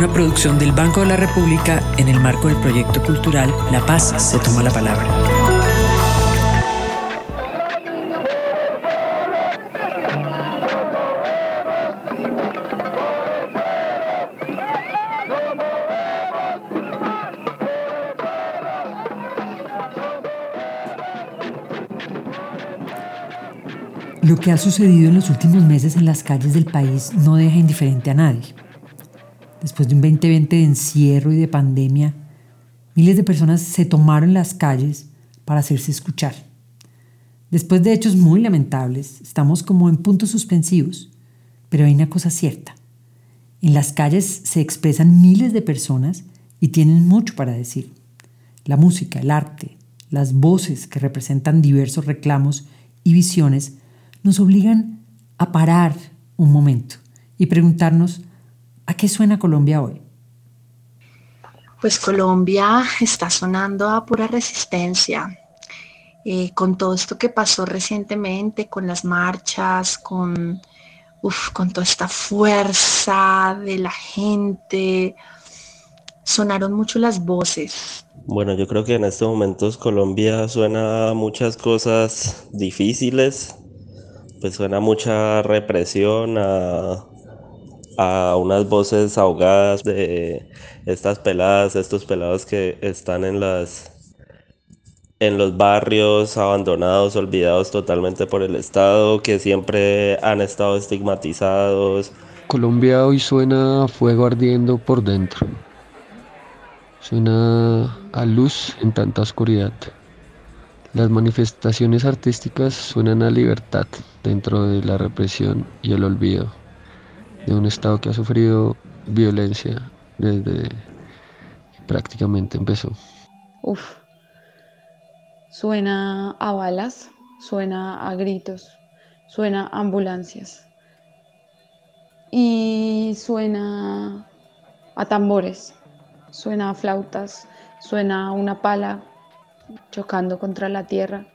una producción del Banco de la República en el marco del proyecto cultural La Paz se toma la palabra. Lo que ha sucedido en los últimos meses en las calles del país no deja indiferente a nadie. Después de un 2020 de encierro y de pandemia, miles de personas se tomaron las calles para hacerse escuchar. Después de hechos muy lamentables, estamos como en puntos suspensivos, pero hay una cosa cierta. En las calles se expresan miles de personas y tienen mucho para decir. La música, el arte, las voces que representan diversos reclamos y visiones nos obligan a parar un momento y preguntarnos ¿A qué suena Colombia hoy? Pues Colombia está sonando a pura resistencia. Eh, con todo esto que pasó recientemente, con las marchas, con, con toda esta fuerza de la gente, sonaron mucho las voces. Bueno, yo creo que en estos momentos Colombia suena a muchas cosas difíciles, pues suena mucha represión, a a unas voces ahogadas de estas peladas, estos pelados que están en las en los barrios abandonados, olvidados totalmente por el Estado, que siempre han estado estigmatizados. Colombia hoy suena a fuego ardiendo por dentro. Suena a luz en tanta oscuridad. Las manifestaciones artísticas suenan a libertad dentro de la represión y el olvido de un Estado que ha sufrido violencia desde que prácticamente empezó. Uf, suena a balas, suena a gritos, suena a ambulancias. Y suena a tambores, suena a flautas, suena a una pala chocando contra la tierra,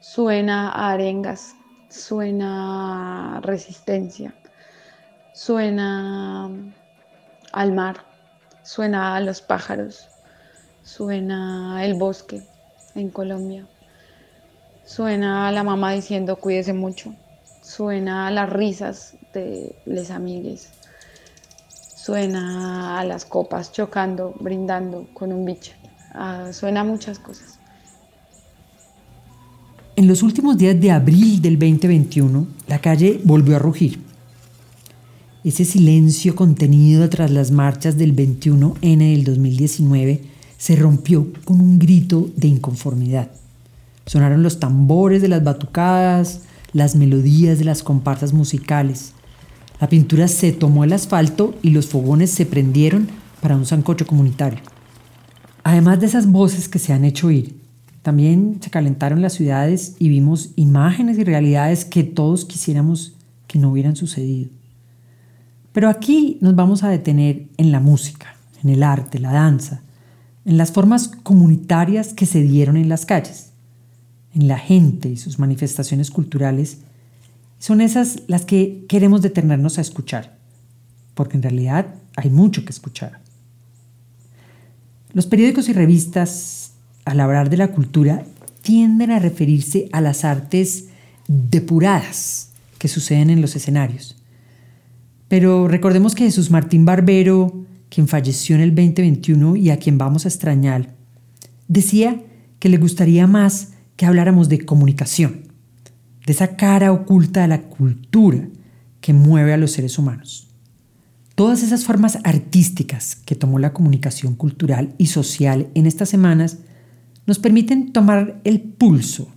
suena a arengas, suena a resistencia, suena al mar, suena a los pájaros, suena el bosque en Colombia, suena a la mamá diciendo cuídese mucho, suena a las risas de les amigues, suena a las copas chocando, brindando con un bicho, ah, suena a muchas cosas. En los últimos días de abril del 2021, la calle volvió a rugir ese silencio contenido tras las marchas del 21N del 2019 se rompió con un grito de inconformidad. Sonaron los tambores de las batucadas, las melodías de las comparsas musicales. La pintura se tomó el asfalto y los fogones se prendieron para un sancocho comunitario. Además de esas voces que se han hecho oír, también se calentaron las ciudades y vimos imágenes y realidades que todos quisiéramos que no hubieran sucedido. Pero aquí nos vamos a detener en la música, en el arte, la danza, en las formas comunitarias que se dieron en las calles, en la gente y sus manifestaciones culturales. Son esas las que queremos detenernos a escuchar, porque en realidad hay mucho que escuchar. Los periódicos y revistas, al hablar de la cultura, tienden a referirse a las artes depuradas que suceden en los escenarios pero recordemos que Jesús Martín Barbero, quien falleció en el 2021 y a quien vamos a extrañar, decía que le gustaría más que habláramos de comunicación, de esa cara oculta de la cultura que mueve a los seres humanos. Todas esas formas artísticas que tomó la comunicación cultural y social en estas semanas nos permiten tomar el pulso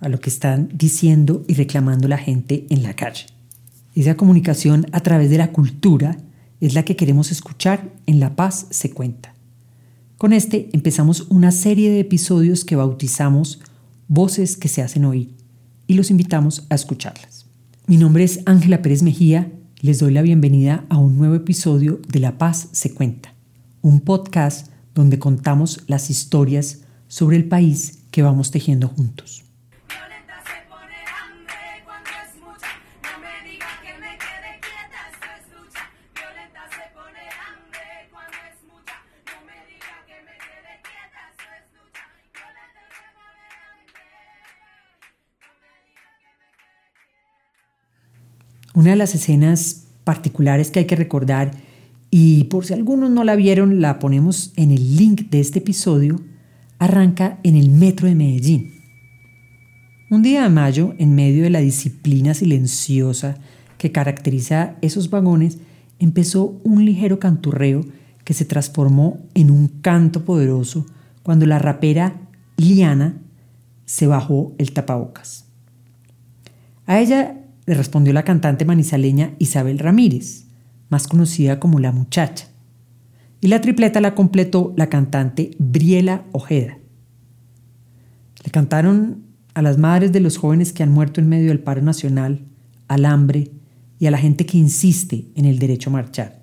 a lo que están diciendo y reclamando la gente en la calle. Esa comunicación a través de la cultura es la que queremos escuchar en La Paz se cuenta. Con este empezamos una serie de episodios que bautizamos Voces que se hacen oír y los invitamos a escucharlas. Mi nombre es Ángela Pérez Mejía, les doy la bienvenida a un nuevo episodio de La Paz se cuenta, un podcast donde contamos las historias sobre el país que vamos tejiendo juntos. Una de las escenas particulares que hay que recordar, y por si algunos no la vieron, la ponemos en el link de este episodio, arranca en el metro de Medellín. Un día de mayo, en medio de la disciplina silenciosa que caracteriza esos vagones, empezó un ligero canturreo que se transformó en un canto poderoso cuando la rapera Liana se bajó el tapabocas. A ella le respondió la cantante manizaleña Isabel Ramírez, más conocida como La Muchacha. Y la tripleta la completó la cantante Briela Ojeda. Le cantaron a las madres de los jóvenes que han muerto en medio del paro nacional, al hambre y a la gente que insiste en el derecho a marchar.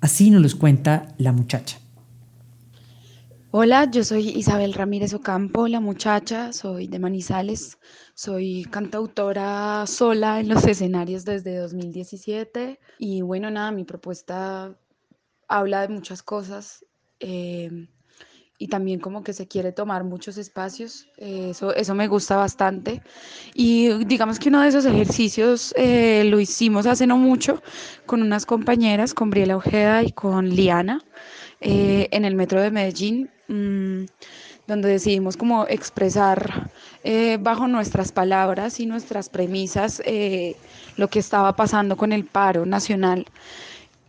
Así nos los cuenta la muchacha. Hola, yo soy Isabel Ramírez Ocampo, la muchacha, soy de Manizales, soy cantautora sola en los escenarios desde 2017 y bueno, nada, mi propuesta habla de muchas cosas eh, y también como que se quiere tomar muchos espacios, eh, eso, eso me gusta bastante y digamos que uno de esos ejercicios eh, lo hicimos hace no mucho con unas compañeras, con Briela Ojeda y con Liana. En el metro de Medellín Mm, donde decidimos como expresar eh, bajo nuestras palabras y nuestras premisas eh, lo que estaba pasando con el paro nacional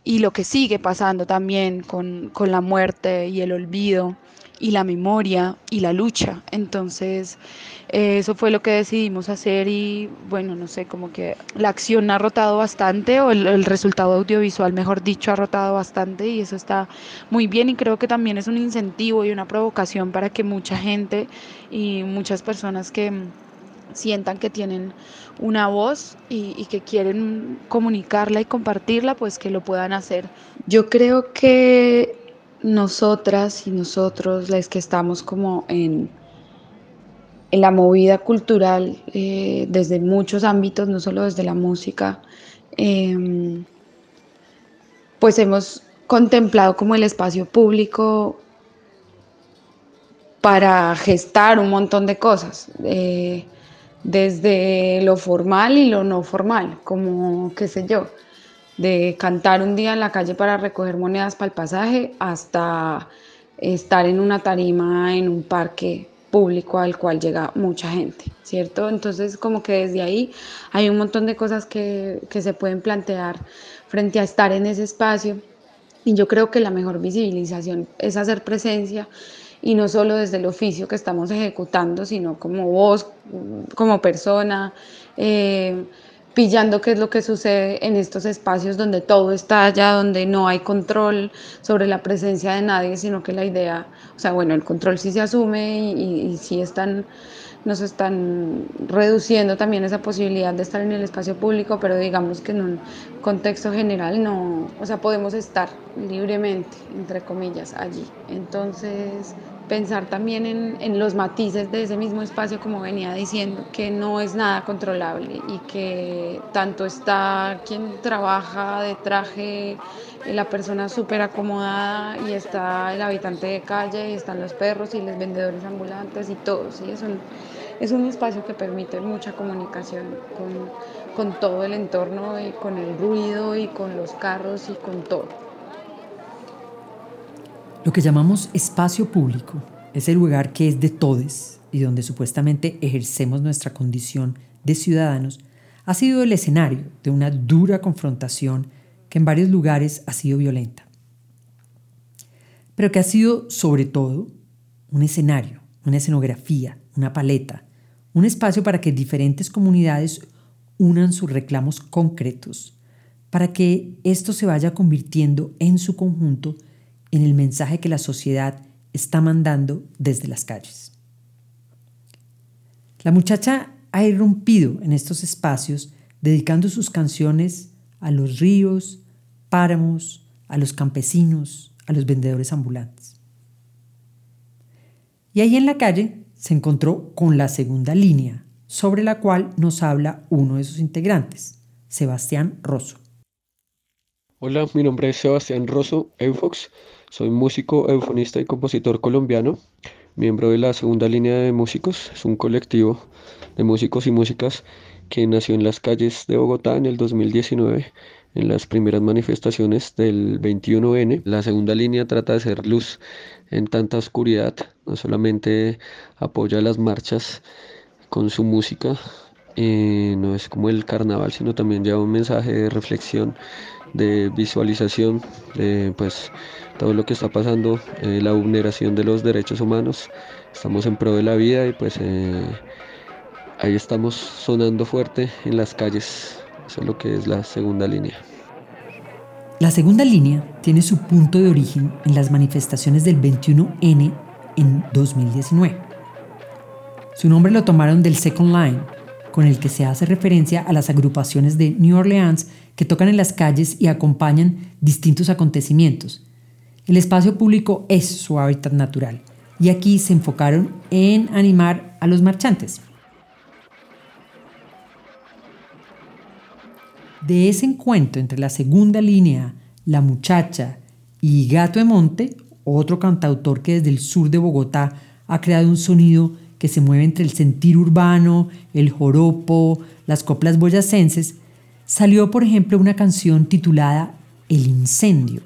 y lo que sigue pasando también con, con la muerte y el olvido y la memoria y la lucha. Entonces, eh, eso fue lo que decidimos hacer y bueno, no sé, como que la acción ha rotado bastante o el, resultado audiovisual, mejor dicho, ha rotado bastante y eso está muy bien y creo que también es un incentivo y una provocación para que mucha gente y muchas personas que sientan que tienen una voz y, y, que quieren comunicarla y compartirla, pues que lo puedan hacer. Yo creo que nosotras y nosotros, las que estamos como en, en la movida cultural eh, desde muchos ámbitos, no solo desde la música, em, pues hemos contemplado como el espacio público para gestar un montón de cosas, eh, desde lo formal y lo no formal, como qué sé yo, de cantar un día en la calle para recoger monedas para el pasaje hasta estar en una tarima en un parque público al cual llega mucha gente, ¿cierto? Entonces como que desde ahí hay un montón de cosas que, que se pueden plantear frente a estar en ese espacio y yo creo que la mejor visibilización es hacer presencia y no solo desde el oficio que estamos ejecutando, sino como vos, como persona, eh, pillando qué es lo que sucede en estos espacios donde todo está allá, donde no hay control sobre la presencia de nadie, sino que la idea, o sea, bueno, el control sí se asume y, y sí están, nos están reduciendo también esa posibilidad de estar en el espacio público, pero digamos que en un contexto general no, o sea, podemos estar libremente, entre comillas, allí. Entonces, pensar también en, los matices de ese mismo espacio, como venía diciendo, que no es nada controlable y que tanto está quien trabaja de traje, eh, la persona súper acomodada y está el habitante de calle y están los perros y los vendedores ambulantes y todo. ¿sí? Es, un, es un espacio que permite mucha comunicación con, con todo el entorno y con el ruido y con los carros y con todo. Lo que llamamos espacio público es el lugar que es de todos y donde supuestamente ejercemos nuestra condición de ciudadanos, ha sido el escenario de una dura confrontación que en varios lugares ha sido violenta, pero que ha sido sobre todo un escenario, una escenografía, una paleta, un espacio para que diferentes comunidades unan sus reclamos concretos, para que esto se vaya convirtiendo en su conjunto en el mensaje que la sociedad está mandando desde las calles. La muchacha ha irrumpido en estos espacios dedicando sus canciones a los ríos, páramos, a los campesinos, a los vendedores ambulantes. Y ahí en la calle se encontró con la segunda línea, sobre la cual nos habla uno de sus integrantes, Sebastián Rosso. Hola, mi nombre es Sebastián Rosso Eufox, soy músico, eufonista y compositor colombiano, miembro de la segunda línea de músicos, es un colectivo de músicos y músicas que nació en las calles de Bogotá en el 2019 en las primeras manifestaciones del 21N. La segunda línea trata de ser luz en tanta oscuridad, no solamente apoya las marchas con su música, eh, no es como el carnaval, sino también lleva un mensaje de reflexión, de visualización de pues todo lo que está pasando, eh, la vulneración de los derechos humanos. Estamos en pro de la vida y pues eh, ahí estamos sonando fuerte en las calles. Eso es lo que es la segunda línea. La segunda línea tiene su punto de origen en las manifestaciones del 21N en 2019. Su nombre lo tomaron del Second Line, con el que se hace referencia a las agrupaciones de New Orleans que tocan en las calles y acompañan distintos acontecimientos. El espacio público es su hábitat natural y aquí se enfocaron en animar a los marchantes. De ese encuentro entre la segunda línea, La Muchacha y Gato de Monte, otro cantautor que desde el sur de Bogotá ha creado un sonido que se mueve entre el sentir urbano, el joropo, las coplas boyacenses, salió por ejemplo una canción titulada El incendio.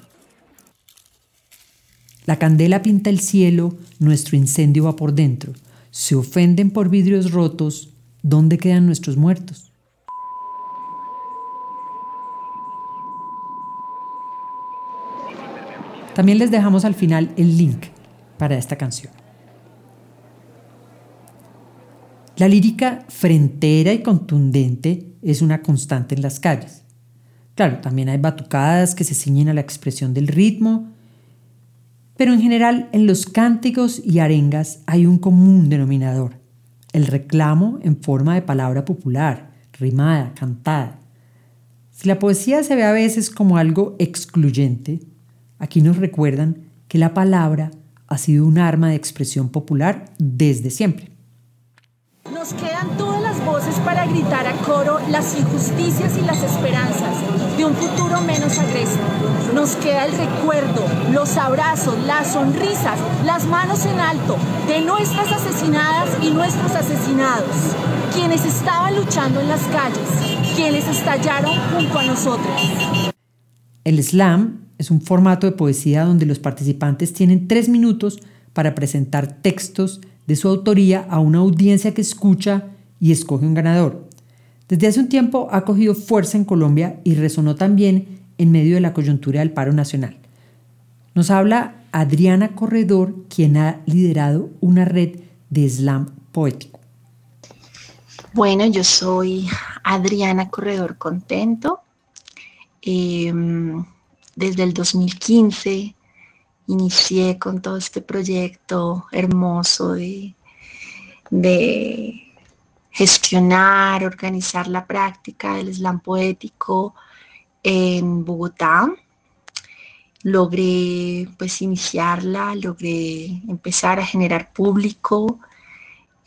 La candela pinta el cielo, nuestro incendio va por dentro. Se ofenden por vidrios rotos, ¿dónde quedan nuestros muertos? También les dejamos al final el link para esta canción. La lírica frentera y contundente es una constante en las calles. Claro, también hay batucadas que se ciñen a la expresión del ritmo, pero en general en los cánticos y arengas hay un común denominador, el reclamo en forma de palabra popular, rimada, cantada. Si la poesía se ve a veces como algo excluyente, Aquí nos recuerdan que la palabra ha sido un arma de expresión popular desde siempre. Nos quedan todas las voces para gritar a coro las injusticias y las esperanzas de un futuro menos agresivo. Nos queda el recuerdo, los abrazos, las sonrisas, las manos en alto de nuestras asesinadas y nuestros asesinados, quienes estaban luchando en las calles, quienes estallaron junto a nosotros. El slam es un formato de poesía donde los participantes tienen tres minutos para presentar textos de su autoría a una audiencia que escucha y escoge un ganador. Desde hace un tiempo ha cogido fuerza en Colombia y resonó también en medio de la coyuntura del paro nacional. Nos habla Adriana Corredor, quien ha liderado una red de slam poético. Bueno, yo soy Adriana Corredor Contento. Em, desde el 2015 inicié con todo este proyecto hermoso de, gestionar, organizar la práctica del slam poético en Bogotá. Logré pues iniciarla, logré empezar a generar público,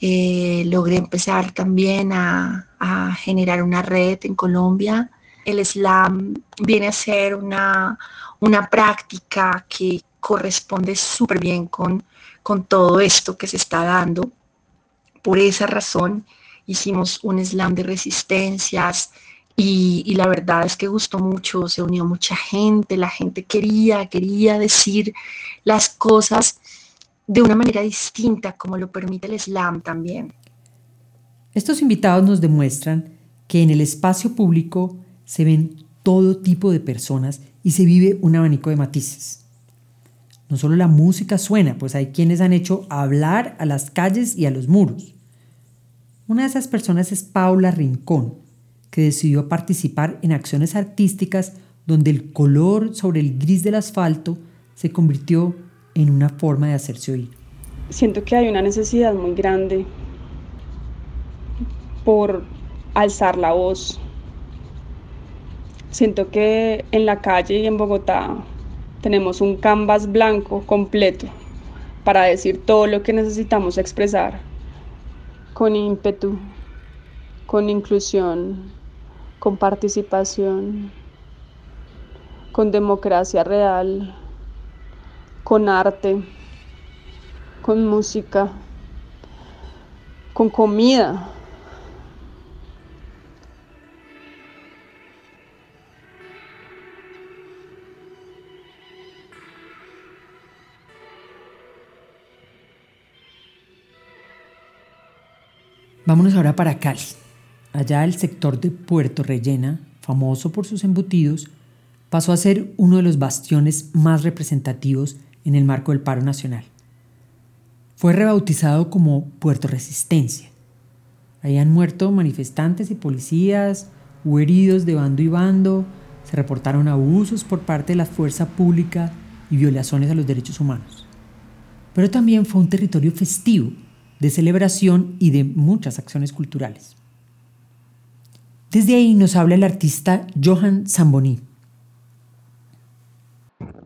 eh, logré empezar también a, a generar una red en Colombia el slam viene a ser una, práctica que corresponde súper bien con, con todo esto que se está dando. Por esa razón hicimos un slam de resistencias y, y, la verdad es que gustó mucho, se unió mucha gente, la gente quería, quería decir las cosas de una manera distinta como lo permite el slam también. Estos invitados nos demuestran que en el espacio público se ven todo tipo de personas y se vive un abanico de matices. No solo la música suena, pues hay quienes han hecho hablar a las calles y a los muros. Una de esas personas es Paula Rincón, que decidió participar en acciones artísticas donde el color sobre el gris del asfalto se convirtió en una forma de hacerse oír. Siento que hay una necesidad muy grande por alzar la voz. Siento que en la calle y en Bogotá tenemos un canvas blanco completo para decir todo lo que necesitamos expresar con ímpetu, con inclusión, con participación, con democracia real, con arte, con música, con comida. Vámonos ahora para Cali. Allá el sector de Puerto Rellena, famoso por sus embutidos, pasó a ser uno de los bastiones más representativos en el marco del paro nacional. Fue rebautizado como Puerto Resistencia. Ahí han muerto manifestantes y policías, hubo heridos de bando y bando, se reportaron abusos por parte de la fuerza pública y violaciones a los derechos humanos. Pero también fue un territorio festivo, de celebración y de muchas acciones culturales. Desde ahí nos habla el artista Johan Zamboni.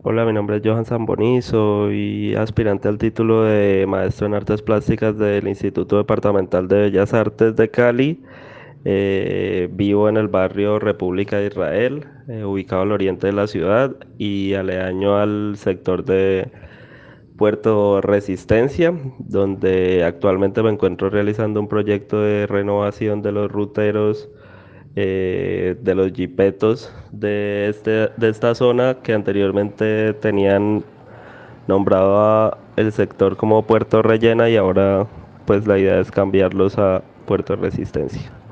Hola, mi nombre es Johan Zamboni, soy aspirante al título de maestro en artes plásticas del Instituto Departamental de Bellas Artes de Cali. Eh, vivo en el barrio República de Israel, eh, ubicado al oriente de la ciudad y aledaño al sector de Puerto Resistencia, donde actualmente me encuentro realizando un proyecto de renovación de los ruteros eh, de los jipetos de, este, de esta zona que anteriormente tenían nombrado el sector como Puerto Rellena y ahora pues la idea es cambiarlos a Puerto Resistencia.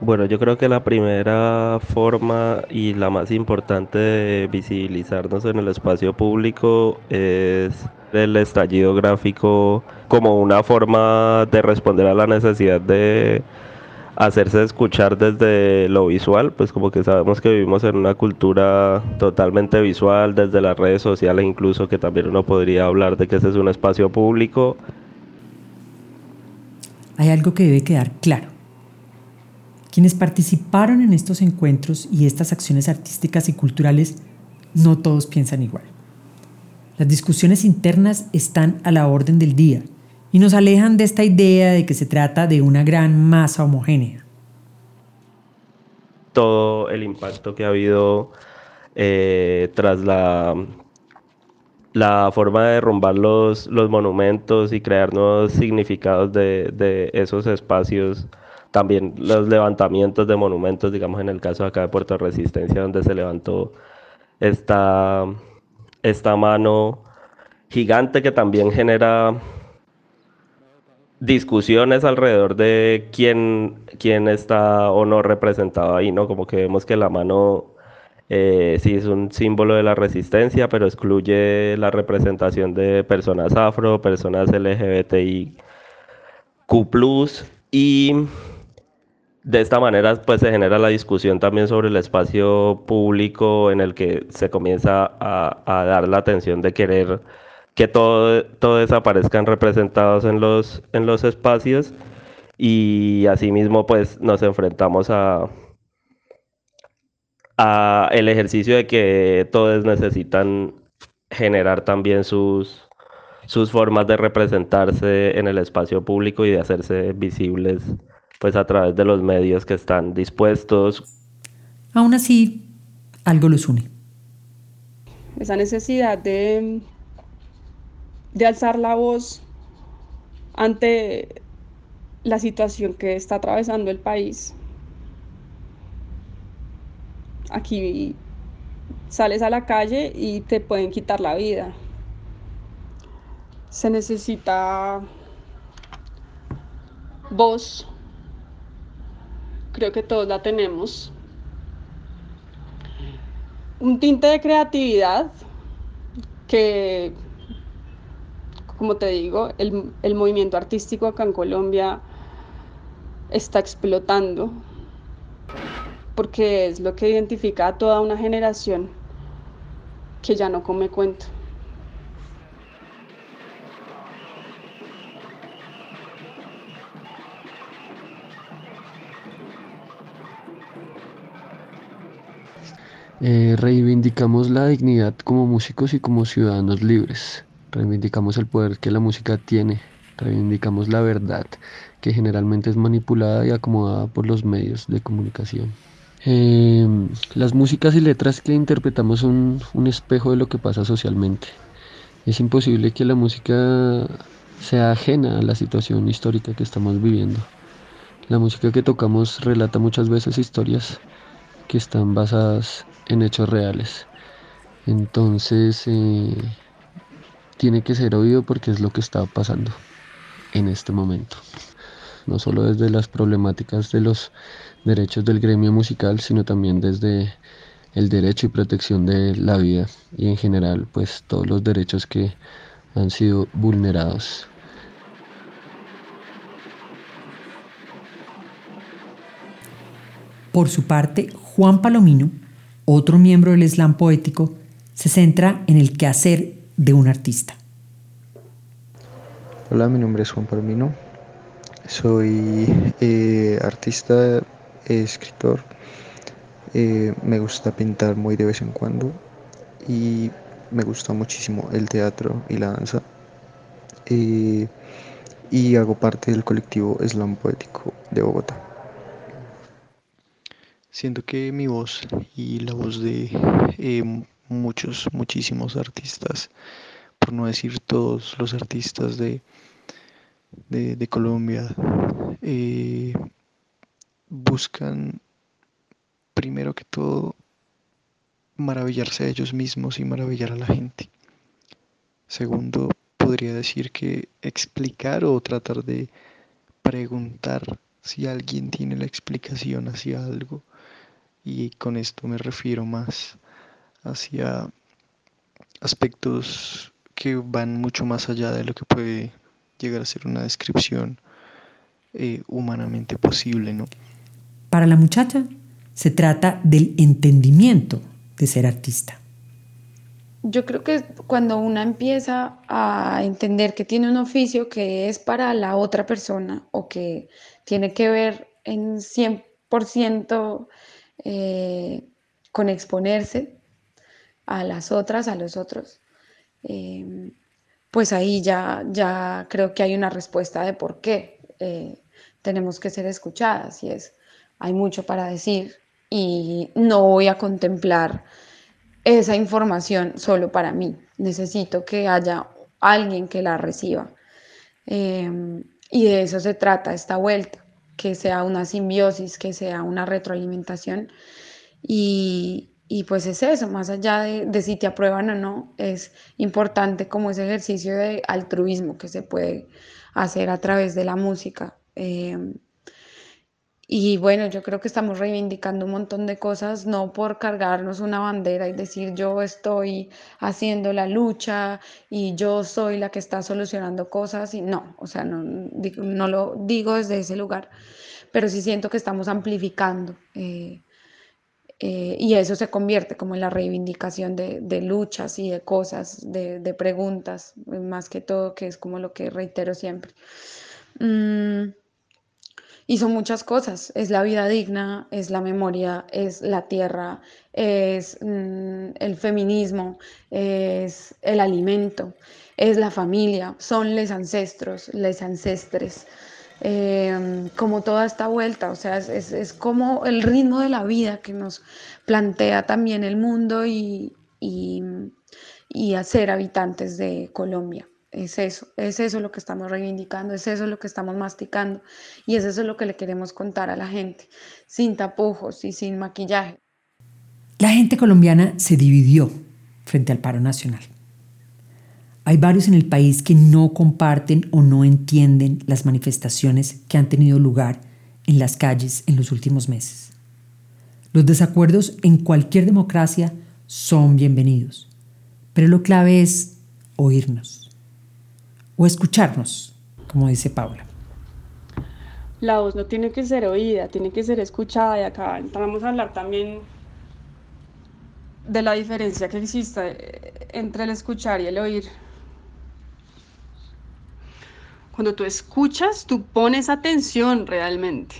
Bueno, yo creo que la primera forma y la más importante de visibilizarnos en el espacio público es el estallido gráfico como una forma de responder a la necesidad de hacerse escuchar desde lo visual, pues como que sabemos que vivimos en una cultura totalmente visual, desde las redes sociales incluso, que también uno podría hablar de que ese es un espacio público. Hay algo que debe quedar claro. Quienes participaron en estos encuentros y estas acciones artísticas y culturales, no todos piensan igual. Las discusiones internas están a la orden del día y nos alejan de esta idea de que se trata de una gran masa homogénea. Todo el impacto que ha habido eh, tras la, la forma de derrumbar los, los monumentos y crear nuevos significados de, de esos espacios también los levantamientos de monumentos, digamos en el caso acá de Puerto Resistencia, donde se levantó esta, esta mano gigante que también genera discusiones alrededor de quién, quién está o no representado ahí, ¿no? Como que vemos que la mano eh, sí es un símbolo de la resistencia, pero excluye la representación de personas afro, personas LGBTIQ+, y de esta manera pues se genera la discusión también sobre el espacio público en el que se comienza a, dar la atención de querer que todo, todo desaparezcan representados en los, en los espacios. Y asimismo pues nos enfrentamos a, a el ejercicio de que todos necesitan generar también sus, sus formas de representarse en el espacio público y de hacerse visibles pues a través de los medios que están dispuestos. Aún así, algo los une. Esa necesidad de de alzar la voz ante la situación que está atravesando el país. Aquí sales a la calle y te pueden quitar la vida. Se necesita voz. Creo que todos la tenemos. Un tinte de creatividad que como te digo, el, movimiento artístico acá en Colombia está explotando porque es lo que identifica a toda una generación que ya no come cuento. Eh, reivindicamos la dignidad como músicos y como ciudadanos libres. Reivindicamos el poder que la música tiene. Reivindicamos la verdad que generalmente es manipulada y acomodada por los medios de comunicación. Em, las músicas y letras que interpretamos son un espejo de lo que pasa socialmente. Es imposible que la música sea ajena a la situación histórica que estamos viviendo. La música que tocamos relata muchas veces historias que están basadas en hechos reales. Entonces, eh, tiene que ser oído porque es lo que está pasando en este momento. No solo desde las problemáticas de los derechos del gremio musical, sino también desde el derecho y protección de la vida y en general pues todos los derechos que han sido vulnerados. Por su parte, Juan Palomino, otro miembro del slam poético, se centra en el quehacer de un artista. Hola, mi nombre es Juan Palomino. Soy eh, artista, escritor. Eh, me gusta pintar muy de vez en cuando y me gusta muchísimo el teatro y la danza. Eh, y hago parte del colectivo Slam Poético de Bogotá. Siento que mi voz y la voz de eh, muchos, muchísimos artistas, por no decir todos los artistas de, de, Colombia, eh, buscan primero que todo maravillarse a ellos mismos y maravillar a la gente. Segundo, podría decir que explicar o tratar de preguntar si alguien tiene la explicación hacia algo y con esto me refiero más hacia aspectos que van mucho más allá de lo que puede llegar a ser una descripción eh, humanamente posible, ¿no? Para la muchacha se trata del entendimiento de ser artista. Yo creo que cuando una empieza a entender que tiene un oficio que es para la otra persona o que tiene que ver en 100% eh, con exponerse a las otras, a los otros, eh, pues ahí ya, ya creo que hay una respuesta de por qué eh, tenemos que ser escuchadas y es, hay mucho para decir y no voy a contemplar esa información solo para mí, necesito que haya alguien que la reciba. y de eso se trata esta vuelta que sea una simbiosis, que sea una retroalimentación. Y, pues es eso, más allá de, si te aprueban o no, es importante como ese ejercicio de altruismo que se puede hacer a través de la música. Em, y bueno, yo creo que estamos reivindicando un montón de cosas, no por cargarnos una bandera y decir yo estoy haciendo la lucha y yo soy la que está solucionando cosas, y no, o sea, no, no lo digo desde ese lugar, pero sí siento que estamos amplificando. Eh, eh, y eso se convierte como en la reivindicación de, luchas y de cosas, de, preguntas, más que todo, que es como lo que reitero siempre. Mm, y son muchas cosas. Es la vida digna, es la memoria, es la tierra, es mm, el feminismo, es el alimento, es la familia, son los ancestros, les ancestres. Em, como toda esta vuelta, o sea, es, es, como el ritmo de la vida que nos plantea también el mundo y, y, y hacer habitantes de Colombia. Es eso, es eso lo que estamos reivindicando, es eso lo que estamos masticando y es eso lo que le queremos contar a la gente, sin tapujos y sin maquillaje. La gente colombiana se dividió frente al paro nacional. Hay varios en el país que no comparten o no entienden las manifestaciones que han tenido lugar en las calles en los últimos meses. Los desacuerdos en cualquier democracia son bienvenidos, pero lo clave es oírnos o escucharnos, como dice Paula. La voz no tiene que ser oída, tiene que ser escuchada y acá entramos a hablar también de la diferencia que existe entre el escuchar y el oír. Cuando tú escuchas, tú pones atención realmente.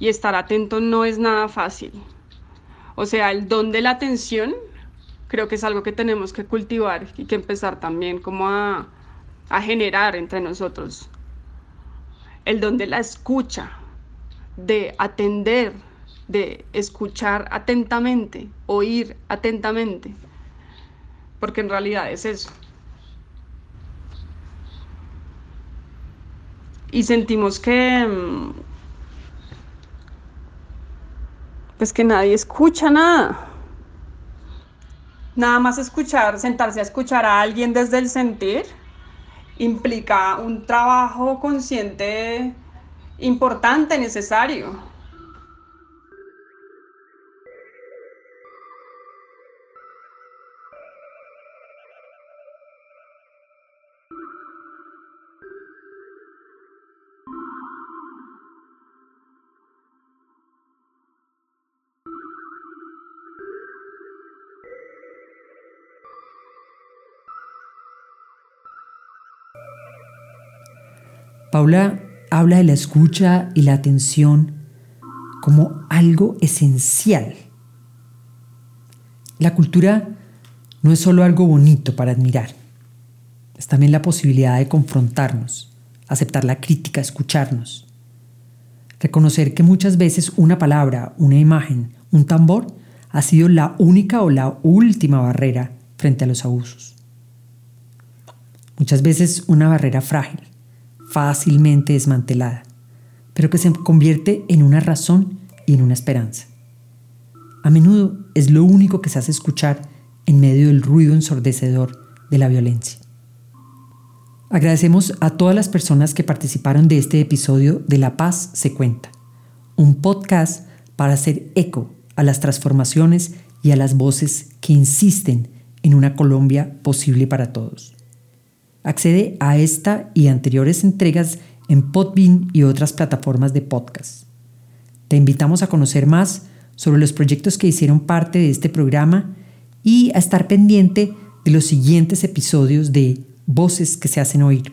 Y estar atento no es nada fácil. O sea, el don de la atención creo que es algo que tenemos que cultivar y que empezar también como a, a generar entre nosotros. El don de la escucha, de atender, de escuchar atentamente, oír atentamente, porque en realidad es eso. Y sentimos que, mm, pues que nadie escucha nada. Nada más escuchar, sentarse a escuchar a alguien desde el sentir implica un trabajo consciente importante, necesario. Paula habla de la escucha y la atención como algo esencial. La cultura no es solo algo bonito para admirar, es también la posibilidad de confrontarnos, aceptar la crítica, escucharnos, reconocer que muchas veces una palabra, una imagen, un tambor ha sido la única o la última barrera frente a los abusos. Muchas veces una barrera frágil fácilmente desmantelada, pero que se convierte en una razón y en una esperanza. A menudo es lo único que se hace escuchar en medio del ruido ensordecedor de la violencia. Agradecemos a todas las personas que participaron de este episodio de La Paz se cuenta, un podcast para hacer eco a las transformaciones y a las voces que insisten en una Colombia posible para todos. Accede a esta y anteriores entregas en Podbean y otras plataformas de podcast. Te invitamos a conocer más sobre los proyectos que hicieron parte de este programa y a estar pendiente de los siguientes episodios de Voces que se hacen oír.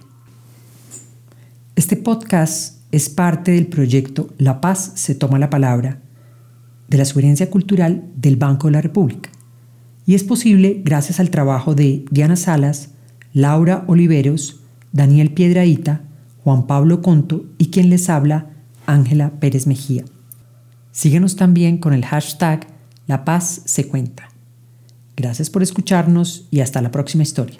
Este podcast es parte del proyecto La Paz se toma la palabra de la Sugerencia Cultural del Banco de la República y es posible gracias al trabajo de Diana Salas, Laura Oliveros, Daniel Piedraíta, Juan Pablo Conto y quien les habla, Ángela Pérez Mejía. Síguenos también con el hashtag La Paz se cuenta. Gracias por escucharnos y hasta la próxima historia.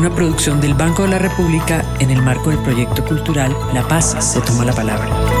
una producción del Banco de la República en el marco del proyecto cultural La Paz se toma la palabra.